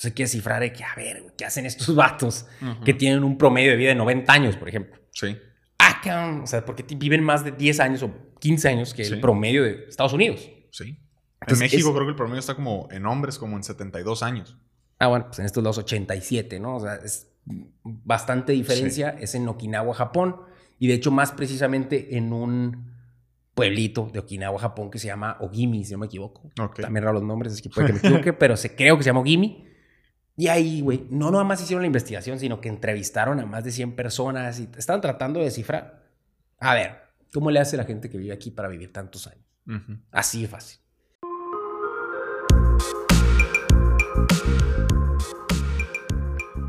Entonces hay que descifrar de que, a ver, ¿qué hacen estos vatos que tienen un promedio de vida de 90 años, por ejemplo? Sí. Ah, cabrón, o sea, porque viven más de 10 años o 15 años que el promedio de Estados Unidos. Sí. en México creo que el promedio está como en hombres como en 72 años. Ah, bueno, pues en estos lados 87, ¿no? O sea, es bastante diferencia. Es en Okinawa, Japón. Y de hecho, más precisamente en un pueblito de Okinawa, Japón, que se llama Ogimi, si no me equivoco. También raro los nombres, es que puede que me equivoque, pero se, creo que se llama Ogimi. Y ahí, güey, no nada más hicieron la investigación, sino que entrevistaron a más de 100 personas y estaban tratando de descifrar. A ver, ¿cómo le hace la gente que vive aquí para vivir tantos años? Así de fácil.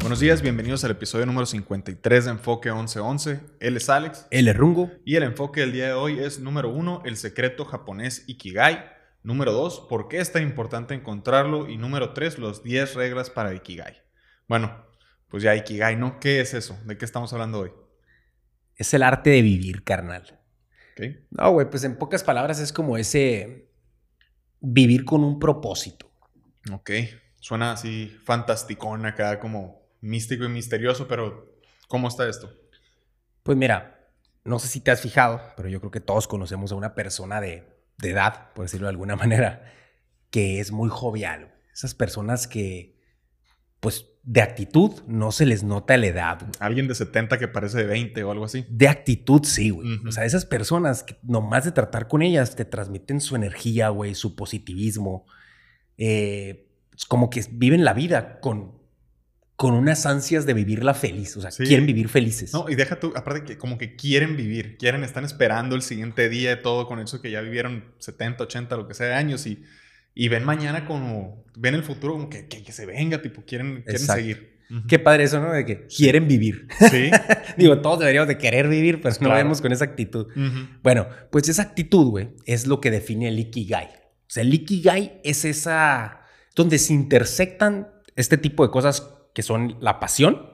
Buenos días, bienvenidos al episodio número 53 de Enfoque 1111. Él es Alex. Él es Rungo. Y el enfoque del día de hoy es número uno, el secreto japonés Ikigai. Número dos, por qué es tan importante encontrarlo. Y número tres, los 10 reglas para Ikigai. Bueno, pues ya Ikigai, ¿no? ¿Qué es eso? ¿De qué estamos hablando hoy? Es el arte de vivir, carnal. Okay. No, güey, pues en pocas palabras es como ese vivir con un propósito. Ok, suena así fantasticón acá como místico y misterioso, pero ¿cómo está esto? Pues mira, no sé si te has fijado, pero yo creo que todos conocemos a una persona de, edad, por decirlo de alguna manera, que es muy jovial. Esas personas que, pues, de actitud no se les nota la edad. Alguien de 70 que parece de 20 o algo así. De actitud, sí, güey. O sea, esas personas que nomás de tratar con ellas te transmiten su energía, güey, su positivismo. Eh, como que viven la vida con con unas ansias de vivirla feliz. O sea, quieren vivir felices. No, y deja tú, aparte que como que quieren vivir, quieren, están esperando el siguiente día, todo con eso que ya vivieron 70, 80, lo que sea, años y, y ven mañana como, ven el futuro como que, que, se venga, tipo, quieren, quieren seguir. Qué padre eso, ¿no? De que quieren vivir. Sí. Digo, todos deberíamos de querer vivir, pero no vemos con esa actitud. Bueno, pues esa actitud, güey, es lo que define el Ikigai. O sea, el Ikigai es esa... donde se intersectan este tipo de cosas que son la pasión.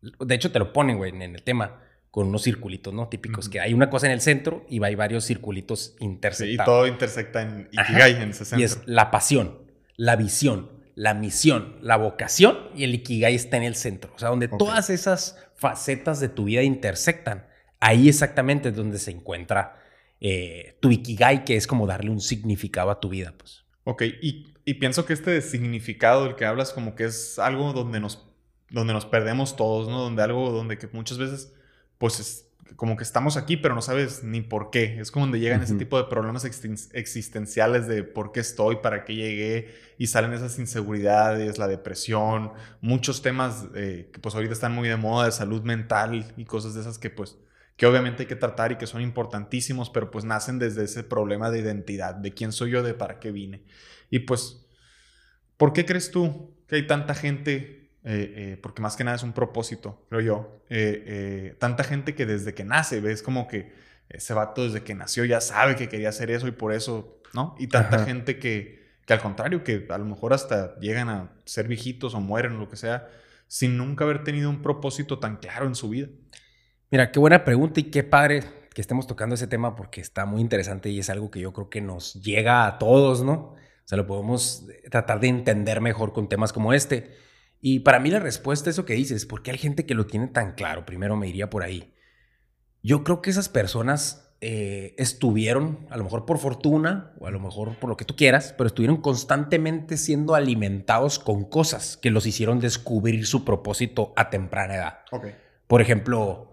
De hecho, te lo ponen, güey, en el tema con unos circulitos, ¿no? Típicos, que hay una cosa en el centro y hay varios circulitos intersectados. y todo intersecta en Ikigai, en ese centro. Y es la pasión, la visión, la misión, la vocación y el Ikigai está en el centro. O sea, donde todas esas facetas de tu vida intersectan. Ahí exactamente es donde se encuentra eh, tu Ikigai, que es como darle un significado a tu vida, pues. Ok, y y pienso que este significado del que hablas como que es algo donde nos, donde nos perdemos todos, ¿no? Donde algo donde que muchas veces, pues es como que estamos aquí, pero no sabes ni por qué. Es como donde llegan ese tipo de problemas existenciales de por qué estoy, para qué llegué, y salen esas inseguridades, la depresión, muchos temas eh, que pues ahorita están muy de moda de salud mental y cosas de esas que pues que obviamente hay que tratar y que son importantísimos, pero pues nacen desde ese problema de identidad, de quién soy yo, de para qué vine. Y pues, ¿por qué crees tú que hay tanta gente, eh, eh, porque más que nada es un propósito, creo yo, eh, tanta gente que desde que nace, ves como que ese vato desde que nació ya sabe que quería hacer eso y por eso, ¿no? Y tanta gente que, que al contrario, que a lo mejor hasta llegan a ser viejitos o mueren o lo que sea, sin nunca haber tenido un propósito tan claro en su vida. Mira, qué buena pregunta y qué padre que estemos tocando ese tema porque está muy interesante y es algo que yo creo que nos llega a todos, ¿no? Sea, lo podemos tratar de entender mejor con temas como este. Y para mí la respuesta a eso que dices, ¿por qué hay gente que lo tiene tan claro? Primero me iría por ahí. Yo creo que esas personas eh, estuvieron, a lo mejor por fortuna o a lo mejor por lo que tú quieras, pero estuvieron constantemente siendo alimentados con cosas que los hicieron descubrir su propósito a temprana edad. Okay. Por ejemplo,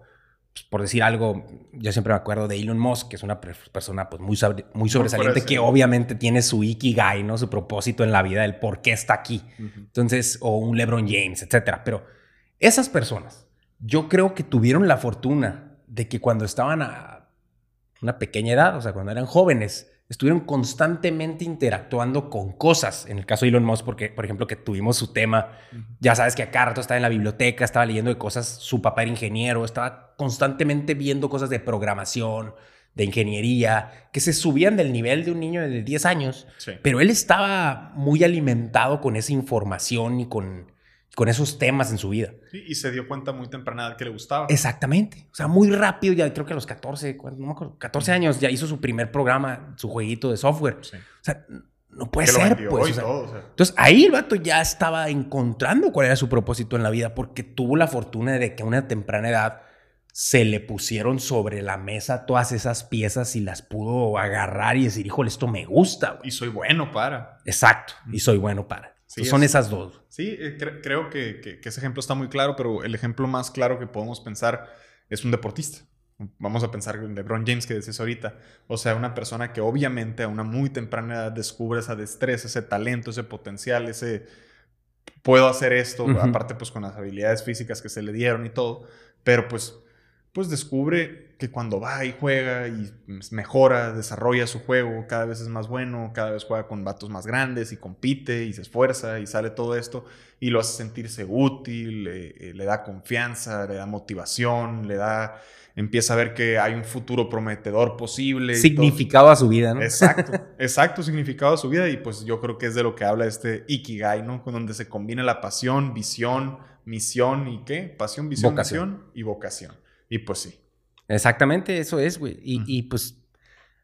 pues, por decir algo, yo siempre me acuerdo de Elon Musk, que es una persona pues, muy, muy sobresaliente, que obviamente tiene su ikigai, ¿no? Su propósito en la vida, el por qué está aquí. Entonces, o un LeBron James, etcétera. Pero esas personas, yo creo que tuvieron la fortuna de que cuando estaban a una pequeña edad, o sea, cuando eran jóvenes, estuvieron constantemente interactuando con cosas. En el caso de Elon Musk, porque, por ejemplo, que tuvimos su tema, ya sabes que acá rato estaba en la biblioteca, estaba leyendo de cosas, su papá era ingeniero, estaba constantemente viendo cosas de programación, de ingeniería, que se subían del nivel de un niño de 10 años, pero él estaba muy alimentado con esa información y con con esos temas en su vida. y se dio cuenta muy temprana que le gustaba. Exactamente. O sea, muy rápido, ya creo que a los 14, no me acuerdo, 14 años ya hizo su primer programa, su jueguito de software. O sea, no puede ser, pues. Entonces ahí el vato ya estaba encontrando cuál era su propósito en la vida porque tuvo la fortuna de que a una temprana edad se le pusieron sobre la mesa todas esas piezas y las pudo agarrar y decir, híjole, esto me gusta. Y soy bueno para. Exacto, y soy bueno para. Son esas dos. Sí, eh, creo que, que, ese ejemplo está muy claro, pero el ejemplo más claro que podemos pensar es un deportista. Vamos a pensar en LeBron James que decías ahorita. O sea, una persona que obviamente a una muy temprana edad descubre esa destreza, ese talento, ese potencial, ese puedo hacer esto, aparte pues con las habilidades físicas que se le dieron y todo, pero pues pues descubre que cuando va y juega y mejora, desarrolla su juego, cada vez es más bueno, cada vez juega con vatos más grandes y compite y se esfuerza y sale todo esto y lo hace sentirse útil, le, le da confianza, le da motivación, le da empieza a ver que hay un futuro prometedor posible. Significado a su vida, ¿no? Exacto, exacto, significado a su vida. Y pues yo creo que es de lo que habla este Ikigai, ¿no? Con donde se combina la pasión, visión, misión y qué? Pasión, visión, vocación. y vocación. Y pues sí. Exactamente, eso es, güey. Y, pues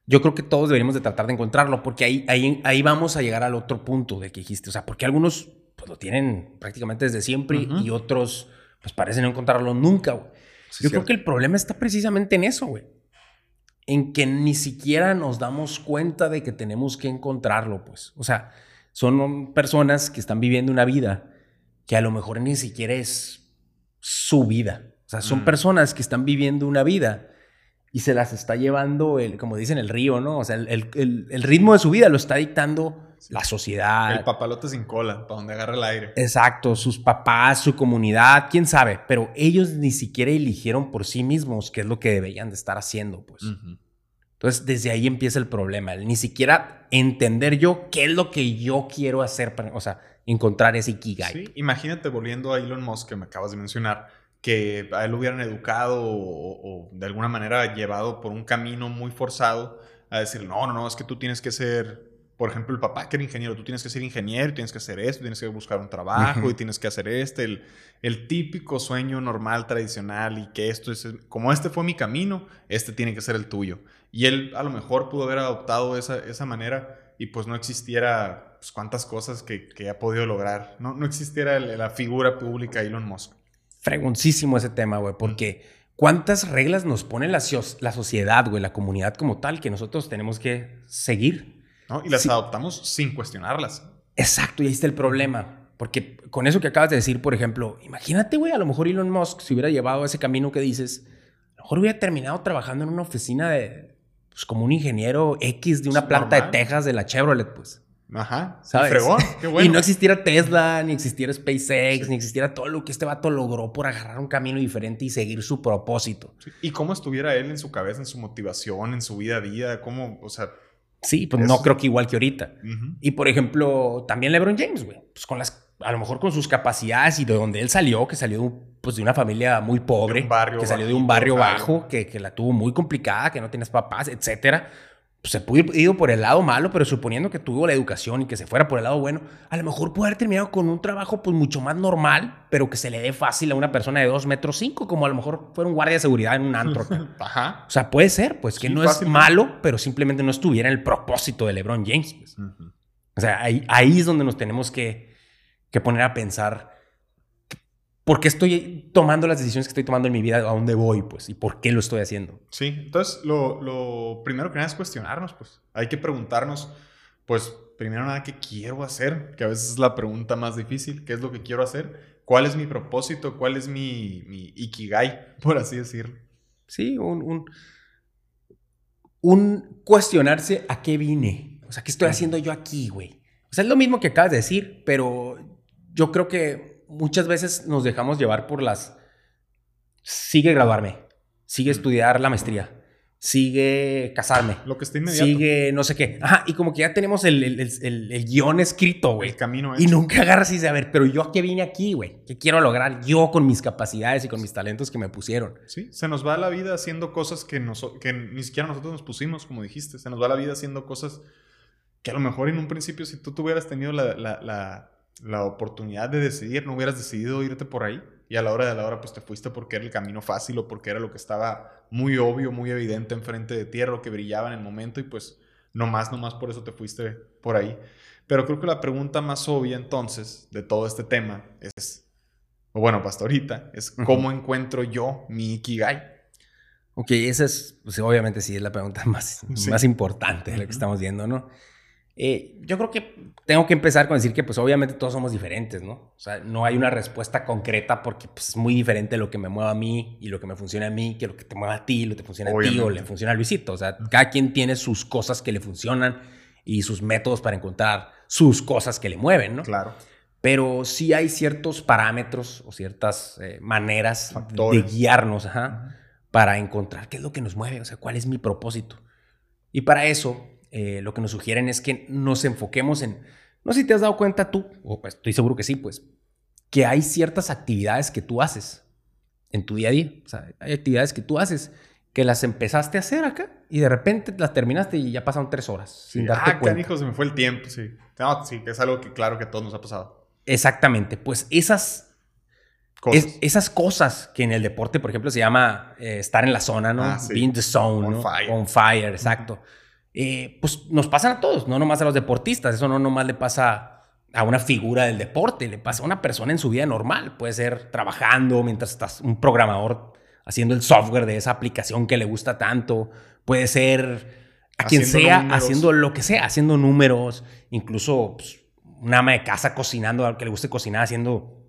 yo creo que todos deberíamos de tratar de encontrarlo, porque ahí, ahí, ahí vamos a llegar al otro punto de que dijiste. O sea, porque algunos pues, lo tienen prácticamente desde siempre y otros pues parecen no encontrarlo nunca, güey. yo creo que el problema está precisamente en eso, güey. En que ni siquiera nos damos cuenta de que tenemos que encontrarlo, pues. O sea, son personas que están viviendo una vida que a lo mejor ni siquiera es su vida. O sea, son mm. personas que están viviendo una vida y se las está llevando, el, como dicen, el río, ¿no? O sea, el, ritmo de su vida lo está dictando la sociedad. El papalote sin cola, para donde agarra el aire. Exacto, sus papás, su comunidad, quién sabe, pero ellos ni siquiera eligieron por sí mismos qué es lo que deberían de estar haciendo, pues. Entonces, desde ahí empieza el problema, ni siquiera entender yo qué es lo que yo quiero hacer, para, o sea, encontrar ese ikigai. Sí, imagínate volviendo a Elon Musk que me acabas de mencionar que a él lo hubieran educado o, de alguna manera llevado por un camino muy forzado a decir, no, no, no, es que tú tienes que ser, por ejemplo, el papá que era ingeniero, tú tienes que ser ingeniero, tienes que hacer esto, tienes que buscar un trabajo y tienes que hacer este, el, el, típico sueño normal, tradicional y que esto es, como este fue mi camino, este tiene que ser el tuyo. Y él a lo mejor pudo haber adoptado esa, esa manera y pues no existiera pues, cuántas cosas que, que, ha podido lograr, no, no existiera la figura pública Elon Musk fregoncísimo ese tema, güey, porque cuántas reglas nos pone la, la sociedad, güey, la comunidad como tal, que nosotros tenemos que seguir. ¿No? Y las adoptamos sin cuestionarlas. Exacto, y ahí está el problema. Porque con eso que acabas de decir, por ejemplo, imagínate, güey, a lo mejor Elon Musk se hubiera llevado ese camino que dices, a lo mejor hubiera terminado trabajando en una oficina de, pues como un ingeniero X de una planta de Texas de la Chevrolet, pues. Ajá. ¿sabes? Fregón, qué bueno. Y no existiera Tesla, ni existiera SpaceX, ni existiera todo lo que este vato logró por agarrar un camino diferente y seguir su propósito. Y cómo estuviera él en su cabeza, en su motivación, en su vida a día, cómo, o sea. Sí, pues no creo que igual que ahorita. Y por ejemplo, también LeBron James, güey. Pues con las, a lo mejor con sus capacidades y de donde él salió, que salió de, pues, de una familia muy pobre, que salió de un barrio bajo, que, que la tuvo muy complicada, que no tienes papás, etcétera pues, se pudo ir ido por el lado malo, pero suponiendo que tuvo la educación y que se fuera por el lado bueno, a lo mejor puede haber terminado con un trabajo pues mucho más normal, pero que se le dé fácil a una persona de 2 metros 5, como a lo mejor fuera un guardia de seguridad en un antro. Ajá. O sea, puede ser, pues que no es malo, pero simplemente no estuviera en el propósito de LeBron James. Pues. O sea, ahí, ahí es donde nos tenemos que, que poner a pensar por qué estoy tomando las decisiones que estoy tomando en mi vida, a dónde voy, pues, y por qué lo estoy haciendo. Sí, entonces lo, primero que nada es cuestionarnos, pues. Hay que preguntarnos, pues, primero nada, ¿qué quiero hacer? Que a veces es la pregunta más difícil, ¿qué es lo que quiero hacer? ¿Cuál es mi propósito? ¿Cuál es mi, mi ikigai, por así decirlo? Sí, un, un, un cuestionarse a qué vine. O sea, ¿qué estoy haciendo yo aquí, güey? O sea, es lo mismo que acabas de decir, pero yo creo que muchas veces nos dejamos llevar por las... Sigue graduarme, sigue mm. estudiar la maestría, sigue casarme. Lo que está inmediato. Sigue no sé qué. Ajá, y como que ya tenemos el, el, guion escrito, güey. El camino Y nunca agarras y dices, a ver, pero yo a qué vine aquí, güey. ¿Qué quiero lograr yo con mis capacidades y con mis talentos que me pusieron? Sí, se nos va la vida haciendo cosas que, que ni siquiera nosotros nos pusimos, como dijiste. Se nos va la vida haciendo cosas que a lo mejor en un principio, si tú tuvieras tenido la la oportunidad de decidir, no hubieras decidido irte por ahí y a la hora de la hora pues te fuiste porque era el camino fácil o porque era lo que estaba muy obvio, muy evidente enfrente de ti, lo que brillaba en el momento y pues nomás, nomás por eso te fuiste por ahí. Pero creo que la pregunta más obvia entonces de todo este tema es, o bueno, hasta ahorita, es cómo encuentro yo mi Ikigai. Ok, esa es, pues, obviamente sí es la pregunta más, más importante de lo que estamos viendo, ¿no? Eh, yo creo que tengo que empezar con decir que pues obviamente todos somos diferentes, ¿no? O sea, no hay una respuesta concreta porque pues, es muy diferente lo que me mueva a mí y lo que me funciona a mí que lo que te mueva a ti, lo que te funciona a ti o le funciona a Luisito. O sea, cada quien tiene sus cosas que le funcionan y sus métodos para encontrar sus cosas que le mueven, ¿no? Claro. Pero sí hay ciertos parámetros o ciertas eh, maneras de guiarnos para encontrar qué es lo que nos mueve, o sea, cuál es mi propósito. Y para eso eh, lo que nos sugieren es que nos enfoquemos en, no sé si te has dado cuenta tú, o pues, estoy seguro que sí, pues, que hay ciertas actividades que tú haces en tu día a día. O sea, hay actividades que tú haces que las empezaste a hacer acá y de repente las terminaste y ya pasaron tres horas sin darte ah, cuenta. Ah, se me fue el tiempo, sí. No, sí, es algo que claro que a todos nos ha pasado. Exactamente, pues esas cosas, esas cosas que en el deporte, por ejemplo, se llama eh, estar en la zona, ¿no? Ah, Being the zone, On fire. On fire, exacto. Eh, pues nos pasan a todos, no nomás a los deportistas, eso no nomás le pasa a una figura del deporte, le pasa a una persona en su vida normal, puede ser trabajando mientras estás un programador haciendo el software de esa aplicación que le gusta tanto, puede ser a quien sea haciendo lo que sea, haciendo números, incluso pues, una ama de casa cocinando, al que le guste cocinar, haciendo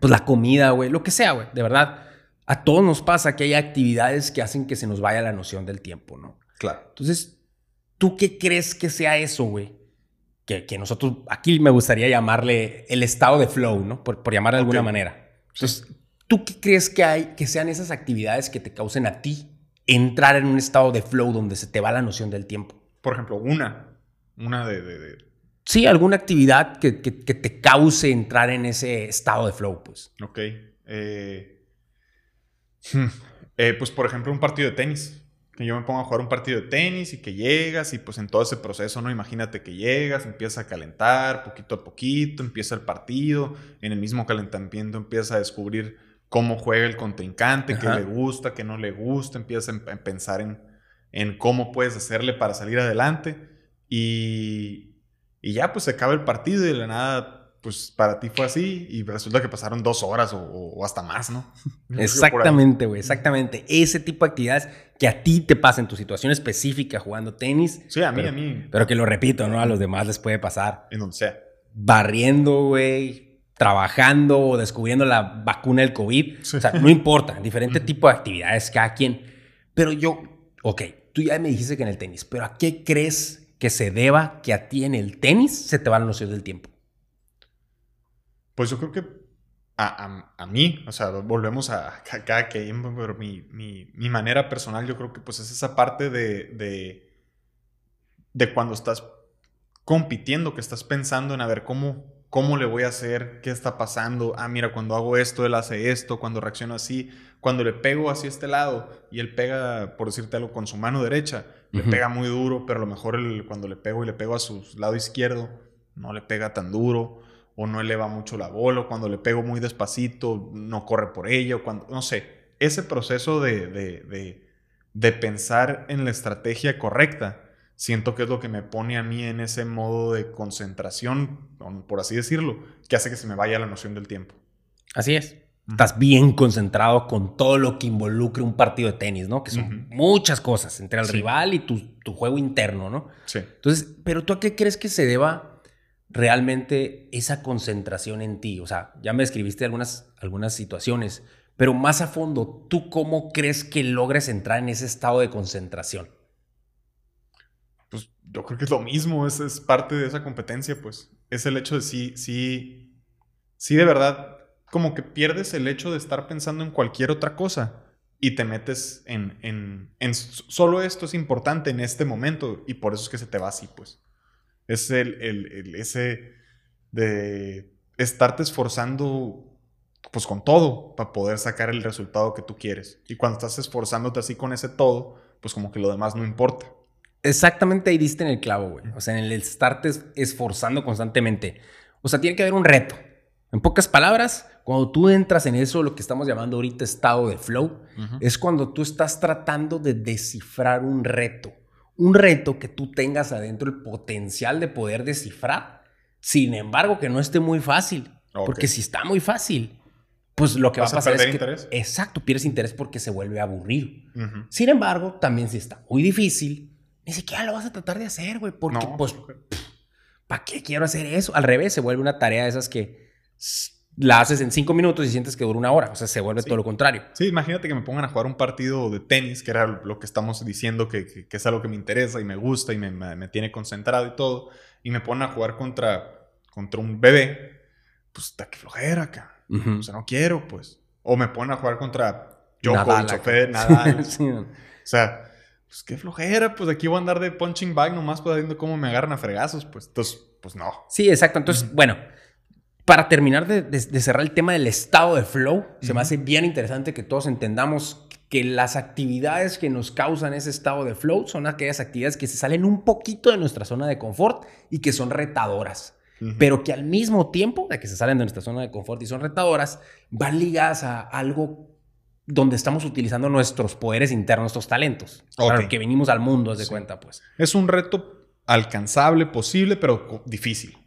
pues la comida, güey, lo que sea, güey, de verdad. A todos nos pasa que hay actividades que hacen que se nos vaya la noción del tiempo, ¿no? Claro. Entonces, ¿Tú qué crees que sea eso, güey? Que, que, nosotros, aquí me gustaría llamarle el estado de flow, ¿no? Por, por llamar de alguna manera. Entonces, ¿tú qué crees que hay, que sean esas actividades que te causen a ti entrar en un estado de flow donde se te va la noción del tiempo? Por ejemplo, una, una de... Sí, alguna actividad que, que, te cause entrar en ese estado de flow, pues. Ok. Eh, hmm, eh, pues, por ejemplo, un partido de tenis que yo me pongo a jugar un partido de tenis y que llegas y pues en todo ese proceso, ¿no? Imagínate que llegas, empiezas a calentar poquito a poquito, empieza el partido, en el mismo calentamiento empiezas a descubrir cómo juega el contrincante, qué le gusta, qué no le gusta, empiezas a, pensar en, en, cómo puedes hacerle para salir adelante y, y ya pues se acaba el partido y de la nada pues para ti fue así y resulta que pasaron dos horas o, hasta más, ¿no? Exactamente, güey, exactamente. Ese tipo de actividades que a ti te pasa en tu situación específica jugando tenis. Sí, a mí, a mí. Pero que lo repito, ¿no? A los demás les puede pasar. En donde sea. Barriendo, güey, trabajando o descubriendo la vacuna del COVID. O sea, no importa, diferente tipo de actividades cada quien. Pero yo, ok, tú ya me dijiste que en el tenis, pero ¿a qué crees que se deba que a ti en el tenis se te van los nociones del tiempo? Pues yo creo que a, a, mí, o sea, volvemos a, cada que pero mi, mi, mi, manera personal yo creo que pues es esa parte de, de, de, cuando estás compitiendo, que estás pensando en a ver cómo, cómo le voy a hacer, qué está pasando, ah, mira, cuando hago esto, él hace esto, cuando reacciono así, cuando le pego hacia este lado y él pega, por decirte algo, con su mano derecha, le pega muy duro, pero a lo mejor cuando le pego y le pego a su lado izquierdo, no le pega tan duro o no eleva mucho la bola, o cuando le pego muy despacito, no corre por ella, o cuando, no sé, ese proceso de, de, de, pensar en la estrategia correcta, siento que es lo que me pone a mí en ese modo de concentración, por así decirlo, que hace que se me vaya la noción del tiempo. Así es. Estás bien concentrado con todo lo que involucre un partido de tenis, ¿no? Que son muchas cosas entre el rival y tu, tu, juego interno, ¿no? Sí. Entonces, ¿pero tú a qué crees que se deba realmente esa concentración en ti? O sea, ya me describiste algunas, algunas situaciones, pero más a fondo, ¿tú cómo crees que logres entrar en ese estado de concentración? Pues yo creo que es lo mismo, es, es parte de esa competencia, pues. Es el hecho de sí, sí, sí de verdad, como que pierdes el hecho de estar pensando en cualquier otra cosa y te metes en, en, en solo esto es importante en este momento y por eso es que se te va así, pues. Es el, el, ese de estarte esforzando pues con todo para poder sacar el resultado que tú quieres. Y cuando estás esforzándote así con ese todo, pues como que lo demás no importa. Exactamente ahí diste en el clavo, güey. O sea, en el estarte esforzando constantemente. O sea, tiene que haber un reto. En pocas palabras, cuando tú entras en eso, lo que estamos llamando ahorita estado de flow, es cuando tú estás tratando de descifrar un reto un reto que tú tengas adentro el potencial de poder descifrar. Sin embargo, que no esté muy fácil. Porque si está muy fácil, pues lo que va a pasar es que... Interés? Exacto, pierdes interés porque se vuelve aburrido. Sin embargo, también si está muy difícil, ni siquiera lo vas a tratar de hacer, güey. Porque, pues, ¿para qué quiero hacer eso? Al revés, se vuelve una tarea de esas que la haces en cinco minutos y sientes que dura una hora. O sea, se vuelve todo lo contrario. Sí, imagínate que me pongan a jugar un partido de tenis, que era lo que estamos diciendo, que, es algo que me interesa y me gusta y me, tiene concentrado y todo. Y me ponen a jugar contra, contra un bebé. Pues está que flojera acá. O sea, no quiero, pues. O me ponen a jugar contra Djokovic, Nadal. O sea, pues qué flojera. Pues aquí voy a andar de punching bag nomás pues viendo cómo me agarran a fregazos. Pues entonces, pues no. Sí, exacto. Entonces, bueno para terminar de, cerrar el tema del estado de flow, se me hace bien interesante que todos entendamos que las actividades que nos causan ese estado de flow son aquellas actividades que se salen un poquito de nuestra zona de confort y que son retadoras. Pero que al mismo tiempo de que se salen de nuestra zona de confort y son retadoras, van ligadas a algo donde estamos utilizando nuestros poderes internos, nuestros talentos. Para que venimos al mundo, de cuenta, pues. Es un reto alcanzable, posible, pero difícil.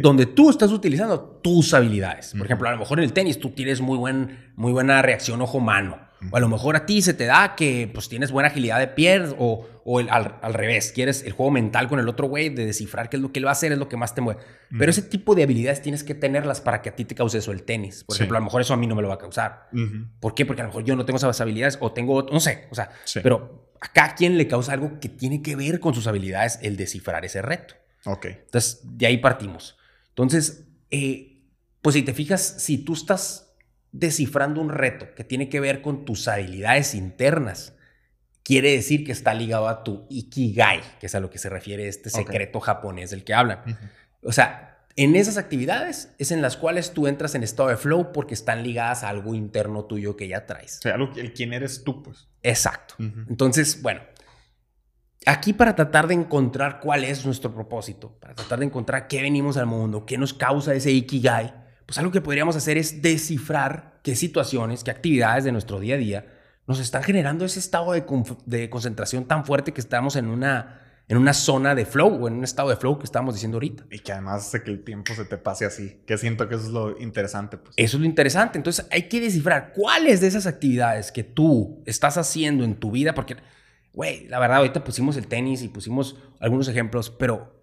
Donde tú estás utilizando tus habilidades. Por ejemplo, a lo mejor en el tenis tú tienes muy, buen, muy buena reacción ojo-mano. O a lo mejor a ti se te da que pues, tienes buena agilidad de pies o, o el, al, revés, quieres el juego mental con el otro güey de descifrar qué es lo que él va a hacer, es lo que más te mueve. Pero ese tipo de habilidades tienes que tenerlas para que a ti te cause eso el tenis. Por ejemplo, a lo mejor eso a mí no me lo va a causar. ¿Por qué? Porque a lo mejor yo no tengo esas habilidades o tengo, no sé, o sea, pero a cada quien le causa algo que tiene que ver con sus habilidades el descifrar ese reto. Ok. Entonces, de ahí partimos. Entonces, eh, pues si te fijas, si tú estás descifrando un reto que tiene que ver con tus habilidades internas, quiere decir que está ligado a tu ikigai, que es a lo que se refiere este secreto japonés del que hablan. O sea, en esas actividades es en las cuales tú entras en estado de flow porque están ligadas a algo interno tuyo que ya traes. O sea, el quién eres tú, pues. Exacto. Entonces, bueno, Aquí para tratar de encontrar cuál es nuestro propósito, para tratar de encontrar qué venimos al mundo, qué nos causa ese ikigai, pues algo que podríamos hacer es descifrar qué situaciones, qué actividades de nuestro día a día nos están generando ese estado de, concentración tan fuerte que estamos en una, en una zona de flow o en un estado de flow que estamos diciendo ahorita. Y que además hace que el tiempo se te pase así, que siento que eso es lo interesante. Pues. Eso es lo interesante. Entonces hay que descifrar cuáles de esas actividades que tú estás haciendo en tu vida, porque Güey, la verdad, ahorita pusimos el tenis y pusimos algunos ejemplos, pero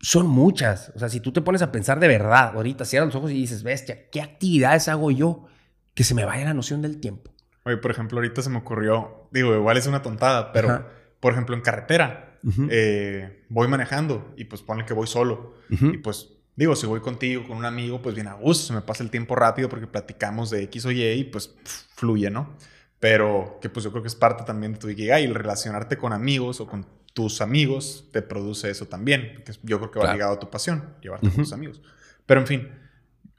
son muchas. O sea, si tú te pones a pensar de verdad, ahorita cierras los ojos y dices, bestia, ¿qué actividades hago yo que se me vaya la noción del tiempo? Oye, por ejemplo, ahorita se me ocurrió, digo, igual es una tontada, pero por ejemplo, en carretera, eh, voy manejando y pues pone que voy solo. Y pues digo, si voy contigo, con un amigo, pues bien a gusto, se me pasa el tiempo rápido porque platicamos de X o Y y pues fluye, ¿no? Pero que pues yo creo que es parte también de tu Ikigai, el relacionarte con amigos o con tus amigos te produce eso también, que yo creo que va ligado a tu pasión, llevarte con tus amigos. Pero en fin,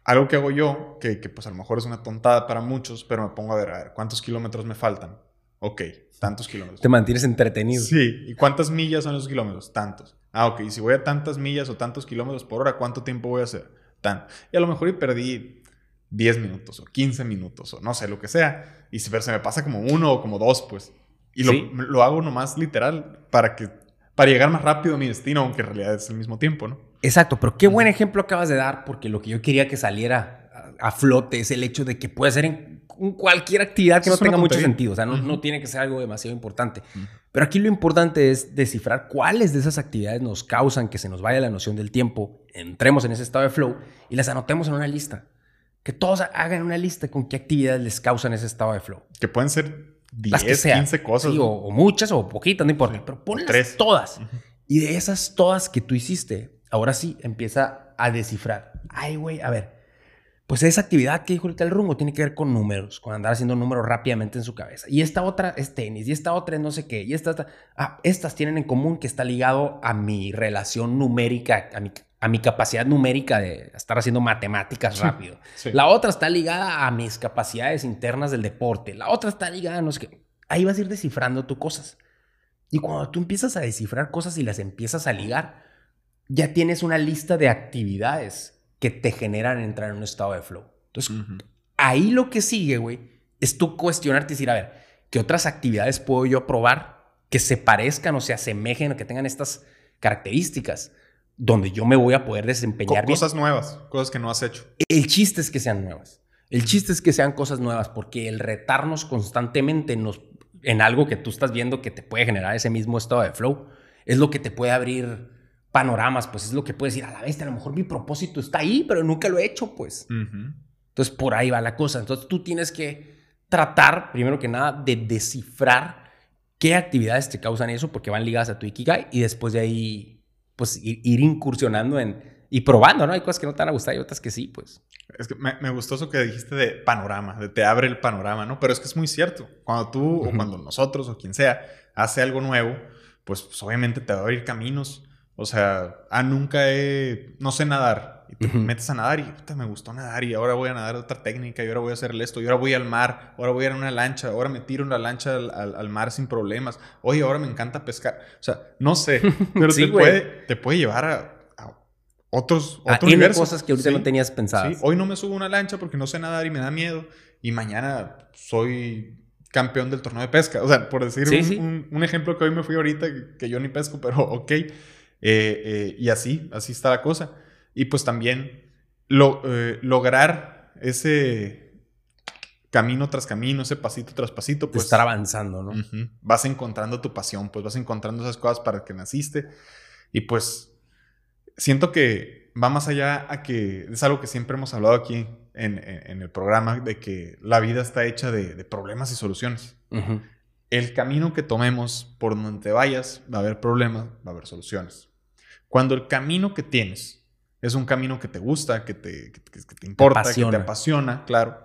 algo que hago yo, que, que, pues a lo mejor es una tontada para muchos, pero me pongo a ver, a ver, ¿cuántos kilómetros me faltan? Ok, tantos kilómetros. Te mantienes entretenido. Sí, ¿y cuántas millas son esos kilómetros? Tantos. Ah, ok, y si voy a tantas millas o tantos kilómetros por hora, ¿cuánto tiempo voy a hacer? Tan. Y a lo mejor y perdí 10 minutos o 15 minutos o no sé, lo que sea. Y se, se me pasa como uno o como dos, pues. Y lo, lo hago nomás literal para que para llegar más rápido a mi destino, aunque en realidad es el mismo tiempo, ¿no? Exacto, pero qué buen ejemplo acabas de dar, porque lo que yo quería que saliera a, flote es el hecho de que puede ser en cualquier actividad que no tenga mucho sentido, o sea, no, no, tiene que ser algo demasiado importante. Pero aquí lo importante es descifrar cuáles de esas actividades nos causan que se nos vaya la noción del tiempo, entremos en ese estado de flow y las anotemos en una lista. Que todos hagan una lista con qué actividades les causan ese estado de flow. Que pueden ser 10, 15 cosas. o, muchas o poquitas, no importa. Pero ponlas todas. Y de esas todas que tú hiciste, ahora sí empieza a descifrar. Ay, güey, a ver. Pues esa actividad que dijo ahorita el rumbo tiene que ver con números, con andar haciendo números rápidamente en su cabeza. Y esta otra es tenis, y esta otra es no sé qué, y esta, ah, estas tienen en común que está ligado a mi relación numérica, a mi a mi capacidad numérica de estar haciendo matemáticas rápido. La otra está ligada a mis capacidades internas del deporte. La otra está ligada a no sé qué. Ahí vas a ir descifrando tus cosas. Y cuando tú empiezas a descifrar cosas y las empiezas a ligar, ya tienes una lista de actividades que te generan entrar en un estado de flow. Entonces, ahí lo que sigue, güey, es tú cuestionarte y decir, a ver, ¿qué otras actividades puedo yo probar que se parezcan o se asemejen o que tengan estas características donde yo me voy a poder desempeñar cosas nuevas, cosas que no has hecho. El chiste es que sean nuevas. El chiste es que sean cosas nuevas porque el retarnos constantemente nos, en algo que tú estás viendo que te puede generar ese mismo estado de flow es lo que te puede abrir panoramas, pues es lo que puedes decir, a la vez, a lo mejor mi propósito está ahí, pero nunca lo he hecho, pues. Entonces, por ahí va la cosa. Entonces, tú tienes que tratar, primero que nada, de descifrar qué actividades te causan eso, porque van ligadas a tu Ikigai, y después de ahí, pues, ir, incursionando en, y probando, ¿no? Hay cosas que no te van a gustar y otras que sí, pues. Es que me, gustó eso que dijiste de panorama, de te abre el panorama, ¿no? Pero es que es muy cierto. Cuando tú o cuando nosotros o quien sea hace algo nuevo, pues, pues, obviamente te va a abrir caminos. O sea, ah, nunca he, no sé nadar. Y te metes a nadar y puta, me gustó nadar y ahora voy a nadar otra técnica y ahora voy a hacer esto y ahora voy al mar, ahora voy a ir en una lancha, ahora me tiro en la lancha al, mar sin problemas. Oye, ahora me encanta pescar. O sea, no sé, pero te, puede, te puede llevar a, otros, a otros cosas que ahorita no tenías pensadas. Sí, hoy no me subo a una lancha porque no sé nadar y me da miedo y mañana soy campeón del torneo de pesca. O sea, por decir un, ejemplo que hoy me fui ahorita, que yo ni pesco, pero ok. Eh, eh, y así, así está la cosa. Y pues también lo, eh, lograr ese camino tras camino, ese pasito tras pasito, pues... estar avanzando, ¿no? vas encontrando tu pasión, pues vas encontrando esas cosas para que naciste. Y pues siento que va más allá a que es algo que siempre hemos hablado aquí en, el programa de que la vida está hecha de, problemas y soluciones. El camino que tomemos, por donde te vayas, va a haber problemas, va a haber soluciones. Cuando el camino que tienes es un camino que te gusta, que te, importa, que te apasiona, claro,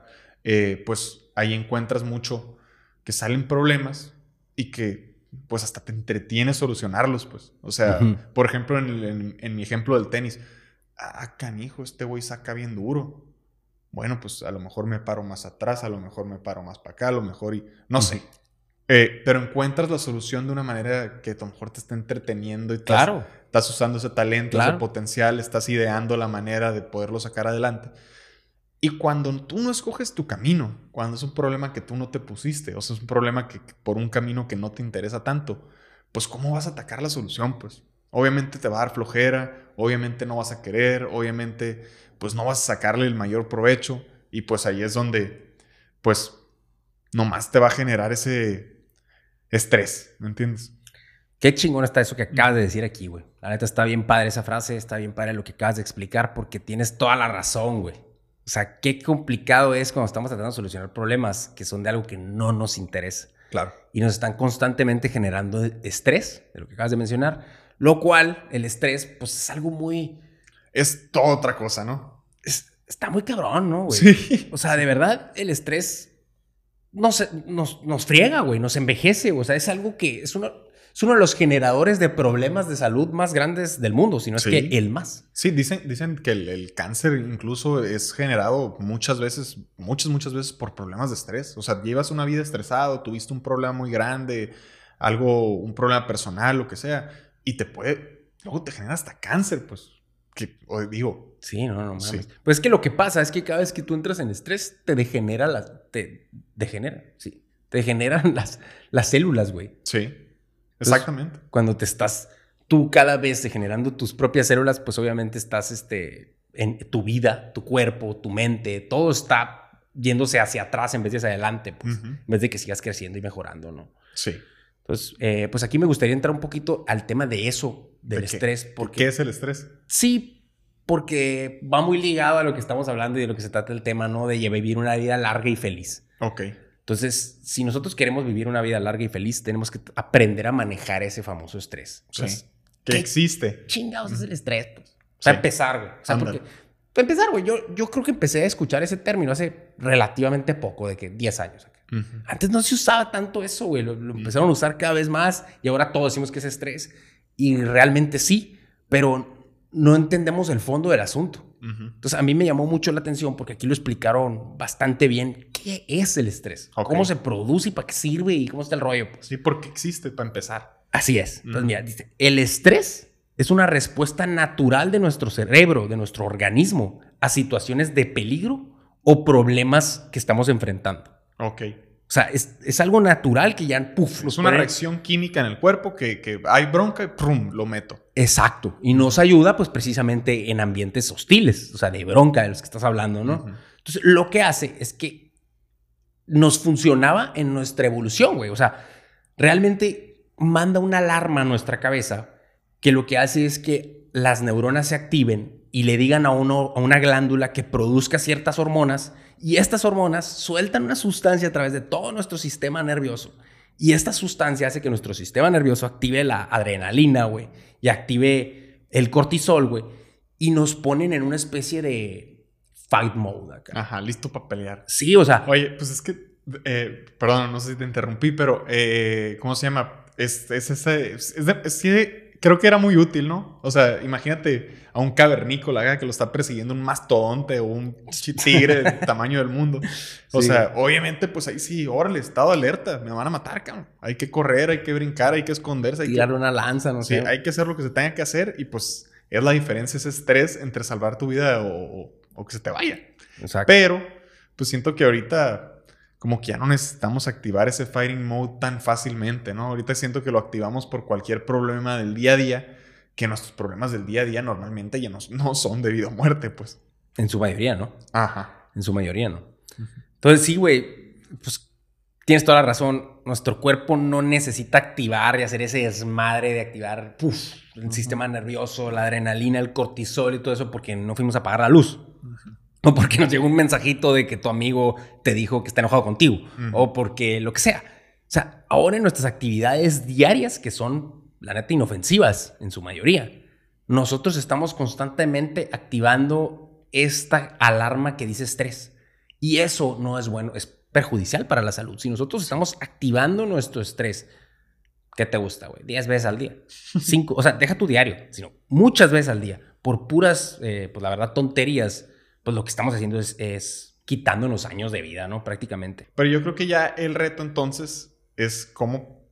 eh, pues ahí encuentras mucho que salen problemas y que pues hasta te entretiene solucionarlos, pues. O sea, por ejemplo, en, en, mi ejemplo del tenis, ah, canijo, este güey saca bien duro bueno, pues a lo mejor me paro más atrás, a lo mejor me paro más para acá, a lo mejor y no sé. Eh, pero encuentras la solución de una manera que a lo mejor te está entreteniendo y estás, claro. estás usando ese talento, ese potencial, estás ideando la manera de poderlo sacar adelante. Y cuando tú no escoges tu camino, cuando es un problema que tú no te pusiste, o sea, es un problema que, por un camino que no te interesa tanto, pues ¿cómo vas a atacar la solución? Pues obviamente te va a dar flojera, obviamente no vas a querer, obviamente pues no vas a sacarle el mayor provecho y pues ahí es donde pues nomás te va a generar ese estrés, ¿me entiendes? Qué chingón está eso que acabas de decir aquí, güey. La neta está bien padre esa frase, está bien padre lo que acabas de explicar porque tienes toda la razón, güey. O sea, qué complicado es cuando estamos tratando de solucionar problemas que son de algo que no nos interesa. Claro. Y nos están constantemente generando estrés, de lo que acabas de mencionar, lo cual el estrés, pues es algo muy... Es toda otra cosa, ¿no? está muy cabrón, ¿no, güey? Sí. O sea, de verdad, el estrés nos, nos, nos friega, güey, nos envejece. O sea, es algo que es uno, es uno de los generadores de problemas de salud más grandes del mundo, si no es que el más. Sí, dicen, dicen que el, cáncer incluso es generado muchas veces, muchas, muchas veces por problemas de estrés. O sea, llevas una vida estresado, tuviste un problema muy grande, algo, un problema personal, lo que sea, y te puede, luego te genera hasta cáncer, pues. Que, digo, Sí, no, no mames. Pues es que lo que pasa es que cada vez que tú entras en estrés, te degenera las. Te degenera, sí. Te degeneran las, las células, güey. Sí. Exactamente. cuando te estás tú cada vez degenerando tus propias células, pues obviamente estás este, en tu vida, tu cuerpo, tu mente, todo está yéndose hacia atrás en vez de hacia adelante, pues, en vez de que sigas creciendo y mejorando, ¿no? Sí. Entonces, eh, pues aquí me gustaría entrar un poquito al tema de eso, del estrés. Porque, ¿Qué es el estrés? Sí, porque va muy ligado a lo que estamos hablando y de lo que se trata el tema, ¿no? De vivir una vida larga y feliz. Ok. Entonces, si nosotros queremos vivir una vida larga y feliz, tenemos que aprender a manejar ese famoso estrés. sí. Que existe. Chingados es el estrés, pues. O sea, empezar, güey. O sea, porque, para empezar, güey, yo, yo creo que empecé a escuchar ese término hace relativamente poco, de que 10 años. Antes no se usaba tanto eso, güey. Lo, lo, empezaron a usar cada vez más y ahora todos decimos que es estrés. Y realmente sí, pero no entendemos el fondo del asunto. Entonces, a mí me llamó mucho la atención porque aquí lo explicaron bastante bien. ¿Qué es el estrés? ¿Cómo se produce y para qué sirve y cómo está el rollo? Pues? Sí, porque existe para empezar. Así es. Entonces, mira, dice, el estrés es una respuesta natural de nuestro cerebro, de nuestro organismo, a situaciones de peligro o problemas que estamos enfrentando. Ok. O sea, es, algo natural que ya, puf, Es una reacción química en el cuerpo que, hay bronca y prum, lo meto. Exacto. Y nos ayuda, pues, precisamente en ambientes hostiles, o sea, de bronca de los que estás hablando, ¿no? Entonces, lo que hace es que nos funcionaba en nuestra evolución, güey. O sea, realmente manda una alarma a nuestra cabeza que lo que hace es que las neuronas se activen y le digan a, uno, a una glándula que produzca ciertas hormonas y estas hormonas sueltan una sustancia a través de todo nuestro sistema nervioso. Y esta sustancia hace que nuestro sistema nervioso active la adrenalina, güey, y active el cortisol, güey, y nos ponen en una especie de fight mode acá. Ajá, listo para pelear. Sí, o sea. Oye, pues es que, eh, perdón, no sé si te interrumpí, pero, eh, ¿cómo se llama? Es, es ese, es, es, creo que era muy útil, ¿no? O sea, imagínate a un cavernícola que lo está persiguiendo un mastodonte o un tigre del tamaño del mundo. O sea, obviamente, pues ahí sí, órale, estado alerta, me van a matar, cabrón. Hay que correr, hay que brincar, hay que esconderse. Hay Tirar una lanza, no sí, sé. hay que hacer lo que se tenga que hacer y pues es la diferencia, ese estrés entre salvar tu vida o, o que se te vaya. Exacto. Pero, pues siento que ahorita como que ya no necesitamos activar ese fighting mode tan fácilmente, ¿no? Ahorita siento que lo activamos por cualquier problema del día a día, que nuestros problemas del día a día normalmente ya no, no son debido a muerte, pues. En su mayoría, ¿no? Ajá. En su mayoría, ¿no? Entonces, sí, güey, pues tienes toda la razón. Nuestro cuerpo no necesita activar y hacer ese desmadre de activar el sistema nervioso, la adrenalina, el cortisol y todo eso porque no fuimos a apagar la luz. O porque nos llegó un mensajito de que tu amigo te dijo que está enojado contigo. O porque lo que sea. O sea, ahora en nuestras actividades diarias, que son, la neta, inofensivas en su mayoría, nosotros estamos constantemente activando esta alarma que dice estrés. Y eso no es bueno, es perjudicial para la salud. Si nosotros estamos activando nuestro estrés, ¿qué te gusta, güey? 10 veces al día. Cinco, o sea, deja tu diario, sino muchas veces al día, por puras, eh, pues la verdad, tonterías pues lo que estamos haciendo es, es quitándonos años de vida, ¿no? Prácticamente. Pero yo creo que ya el reto entonces es cómo,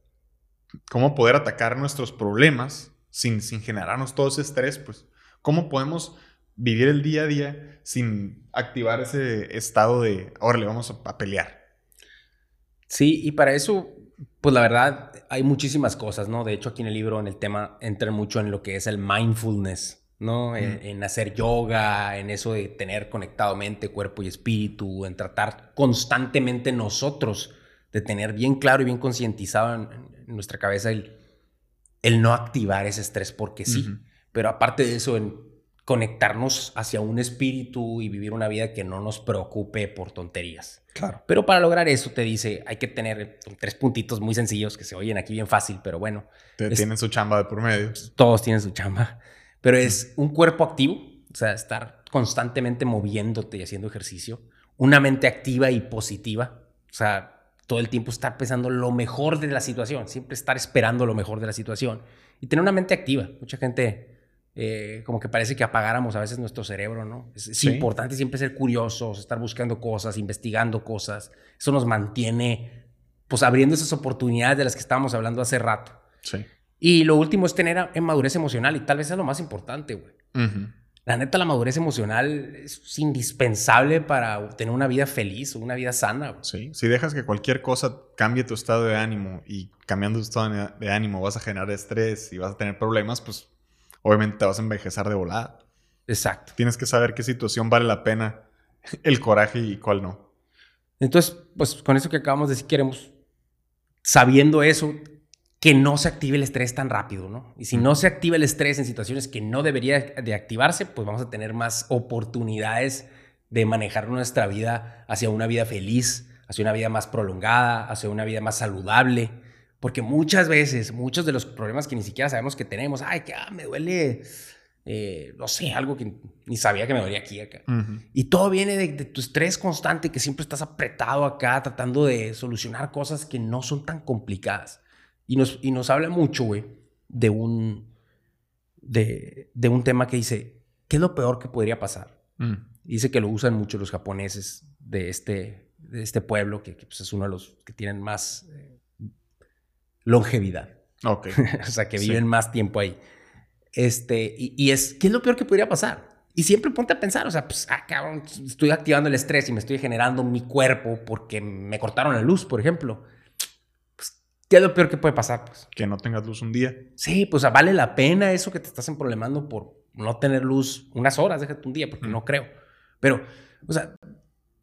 cómo poder atacar nuestros problemas sin, sin generarnos todo ese estrés, pues. ¿Cómo podemos vivir el día a día sin activar ese estado de, ahora le vamos a, a pelear? Sí, y para eso, pues la verdad, hay muchísimas cosas, ¿no? De hecho, aquí en el libro, en el tema, entra mucho en lo que es el mindfulness. ¿No? En, hacer yoga, en eso de tener conectado mente, cuerpo y espíritu, en tratar constantemente nosotros de tener bien claro y bien concientizado en, nuestra cabeza el, el, no activar ese estrés porque sí. Pero aparte de eso, en conectarnos hacia un espíritu y vivir una vida que no nos preocupe por tonterías. Claro. Pero para lograr eso te dice, hay que tener tres puntitos muy sencillos que se oyen aquí bien fácil, pero bueno. tienen su chamba de por medio. Todos tienen su chamba. Pero es un cuerpo activo, o sea, estar constantemente moviéndote y haciendo ejercicio. Una mente activa y positiva, o sea, todo el tiempo estar pensando lo mejor de la situación, siempre estar esperando lo mejor de la situación. Y tener una mente activa. Mucha gente eh, como que parece que apagáramos a veces nuestro cerebro, ¿no? Es, importante siempre ser curiosos, estar buscando cosas, investigando cosas. Eso nos mantiene, pues, abriendo esas oportunidades de las que estábamos hablando hace rato. Sí. Y lo último es tener madurez emocional y tal vez es lo más importante, güey. La neta, la madurez emocional es indispensable para tener una vida feliz o una vida sana. Sí, si dejas que cualquier cosa cambie tu estado de ánimo y cambiando tu estado de ánimo vas a generar estrés y vas a tener problemas, pues obviamente te vas a envejecer de volada. Exacto. Tienes que saber qué situación vale la pena el coraje y cuál no. Entonces, pues con eso que acabamos de decir, queremos, sabiendo eso, que no se active el estrés tan rápido, ¿no? Y si no se activa el estrés en situaciones que no debería de activarse, pues vamos a tener más oportunidades de manejar nuestra vida hacia una vida feliz, hacia una vida más prolongada, hacia una vida más saludable. Porque muchas veces, muchos de los problemas que ni siquiera sabemos que tenemos, ay, que ah, me duele, eh, no sé, algo que ni sabía que me dolía aquí acá. Y todo viene de, de, tu estrés constante, que siempre estás apretado acá, tratando de solucionar cosas que no son tan complicadas. Y nos, y nos habla mucho, güey, de un, de, de, un tema que dice, ¿qué es lo peor que podría pasar? Mm. Dice que lo usan mucho los japoneses de este, de este pueblo, que, pues, es uno de los que tienen más eh, longevidad. Ok. o sea, que viven más tiempo ahí. Este, y, y, es, ¿qué es lo peor que podría pasar? Y siempre ponte a pensar, o sea, pues, ah, cabrón, estoy activando el estrés y me estoy generando mi cuerpo porque me cortaron la luz, por ejemplo. ¿Qué es lo peor que puede pasar? Pues? Que no tengas luz un día. Sí, pues vale la pena eso que te estás problemando por no tener luz unas horas, déjate un día, porque no creo. Pero, o sea,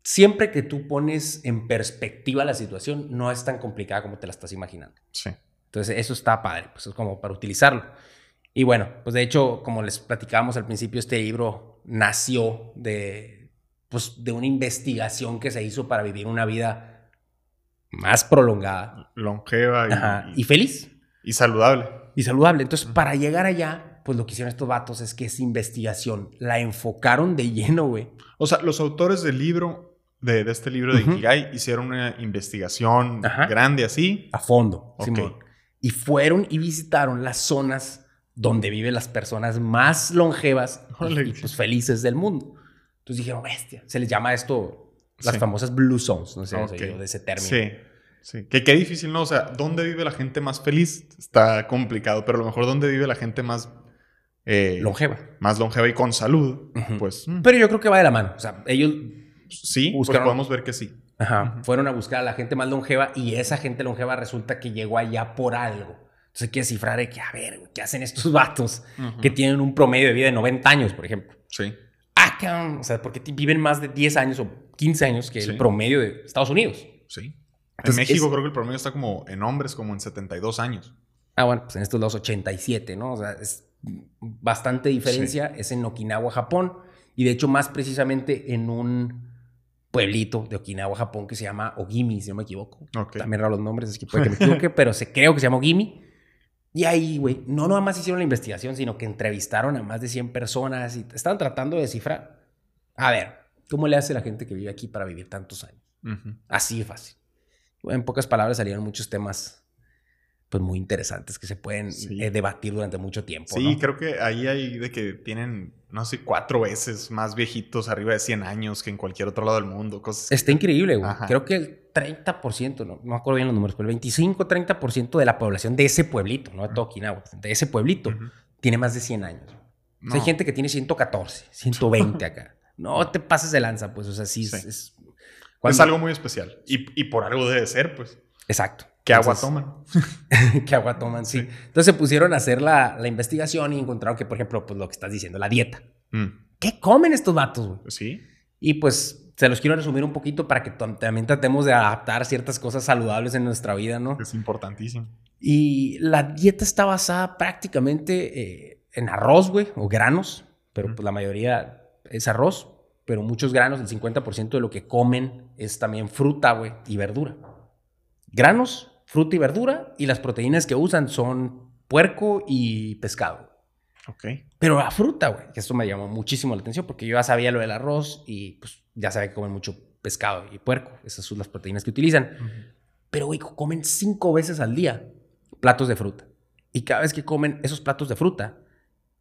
siempre que tú pones en perspectiva la situación, no es tan complicada como te la estás imaginando. Sí. Entonces, eso está padre, pues es como para utilizarlo. Y bueno, pues de hecho, como les platicábamos al principio, este libro nació de, pues, de una investigación que se hizo para vivir una vida más prolongada. Longeva y, y, feliz. Y saludable. Y saludable. Entonces, para llegar allá, pues lo que hicieron estos vatos es que esa investigación la enfocaron de lleno, güey. O sea, los autores del libro, de, de este libro de Ikigai, hicieron una investigación grande así. A fondo, Y fueron y visitaron las zonas donde viven las personas más longevas y, pues, felices del mundo. Entonces dijeron, bestia, se les llama esto las famosas blue zones, no sé, de ese término. Sí, sí. Que qué difícil, ¿no? O sea, ¿dónde vive la gente más feliz? Está complicado, pero a lo mejor ¿dónde vive la gente más... Eh, longeva. Más longeva y con salud, pues... Mm. Pero yo creo que va de la mano. O sea, ellos... Sí, pues podemos ver que sí. Ajá. Fueron a buscar a la gente más longeva y esa gente longeva resulta que llegó allá por algo. Entonces hay que descifrar que, a ver, ¿qué hacen estos vatos que tienen un promedio de vida de 90 años, por ejemplo? Sí. Ah, o sea, porque viven más de 10 años o 15 años que el promedio de Estados Unidos. Sí. en México creo que el promedio está como en hombres como en 72 años. Ah, bueno, pues en estos lados 87, ¿no? O sea, es bastante diferencia. Es en Okinawa, Japón. Y de hecho, más precisamente en un pueblito de Okinawa, Japón, que se llama Ogimi, si no me equivoco. También raro los nombres, es que puede que me equivoque, pero se, creo que se llama Ogimi. Y ahí, güey, no nada más hicieron la investigación, sino que entrevistaron a más de 100 personas y estaban tratando de descifrar. A ver, ¿cómo le hace la gente que vive aquí para vivir tantos años? Así de fácil. En pocas palabras salieron muchos temas pues muy interesantes que se pueden eh, debatir durante mucho tiempo. Sí, creo que ahí hay de que tienen, no sé, cuatro veces más viejitos arriba de 100 años que en cualquier otro lado del mundo. Cosas Está increíble, güey. Creo que el 30%, no, no me acuerdo bien los números, pero el 25-30% de la población de ese pueblito, no de todo de ese pueblito, tiene más de 100 años. hay gente que tiene 114, 120 acá. No te pases de lanza, pues, o sea, sí, Es, es algo muy especial. Y, y por algo debe ser, pues. Exacto. ¿Qué agua toman? ¿Qué agua toman? Sí. Entonces se pusieron a hacer la, la, investigación y encontraron que, por ejemplo, pues lo que estás diciendo, la dieta. Mm. ¿Qué comen estos vatos, güey? Sí. Y pues se los quiero resumir un poquito para que también tratemos de adaptar ciertas cosas saludables en nuestra vida, ¿no? Es importantísimo. Y la dieta está basada prácticamente eh, en arroz, güey, o granos, pero pues la mayoría es arroz, pero muchos granos, el 50% de lo que comen es también fruta, güey, y verdura. Granos, fruta y verdura y las proteínas que usan son puerco y pescado. Ok. Pero la fruta, güey, que esto me llamó muchísimo la atención porque yo ya sabía lo del arroz y pues ya sabía que comen mucho pescado y puerco. Esas son las proteínas que utilizan. Pero, güey, comen cinco veces al día platos de fruta. Y cada vez que comen esos platos de fruta,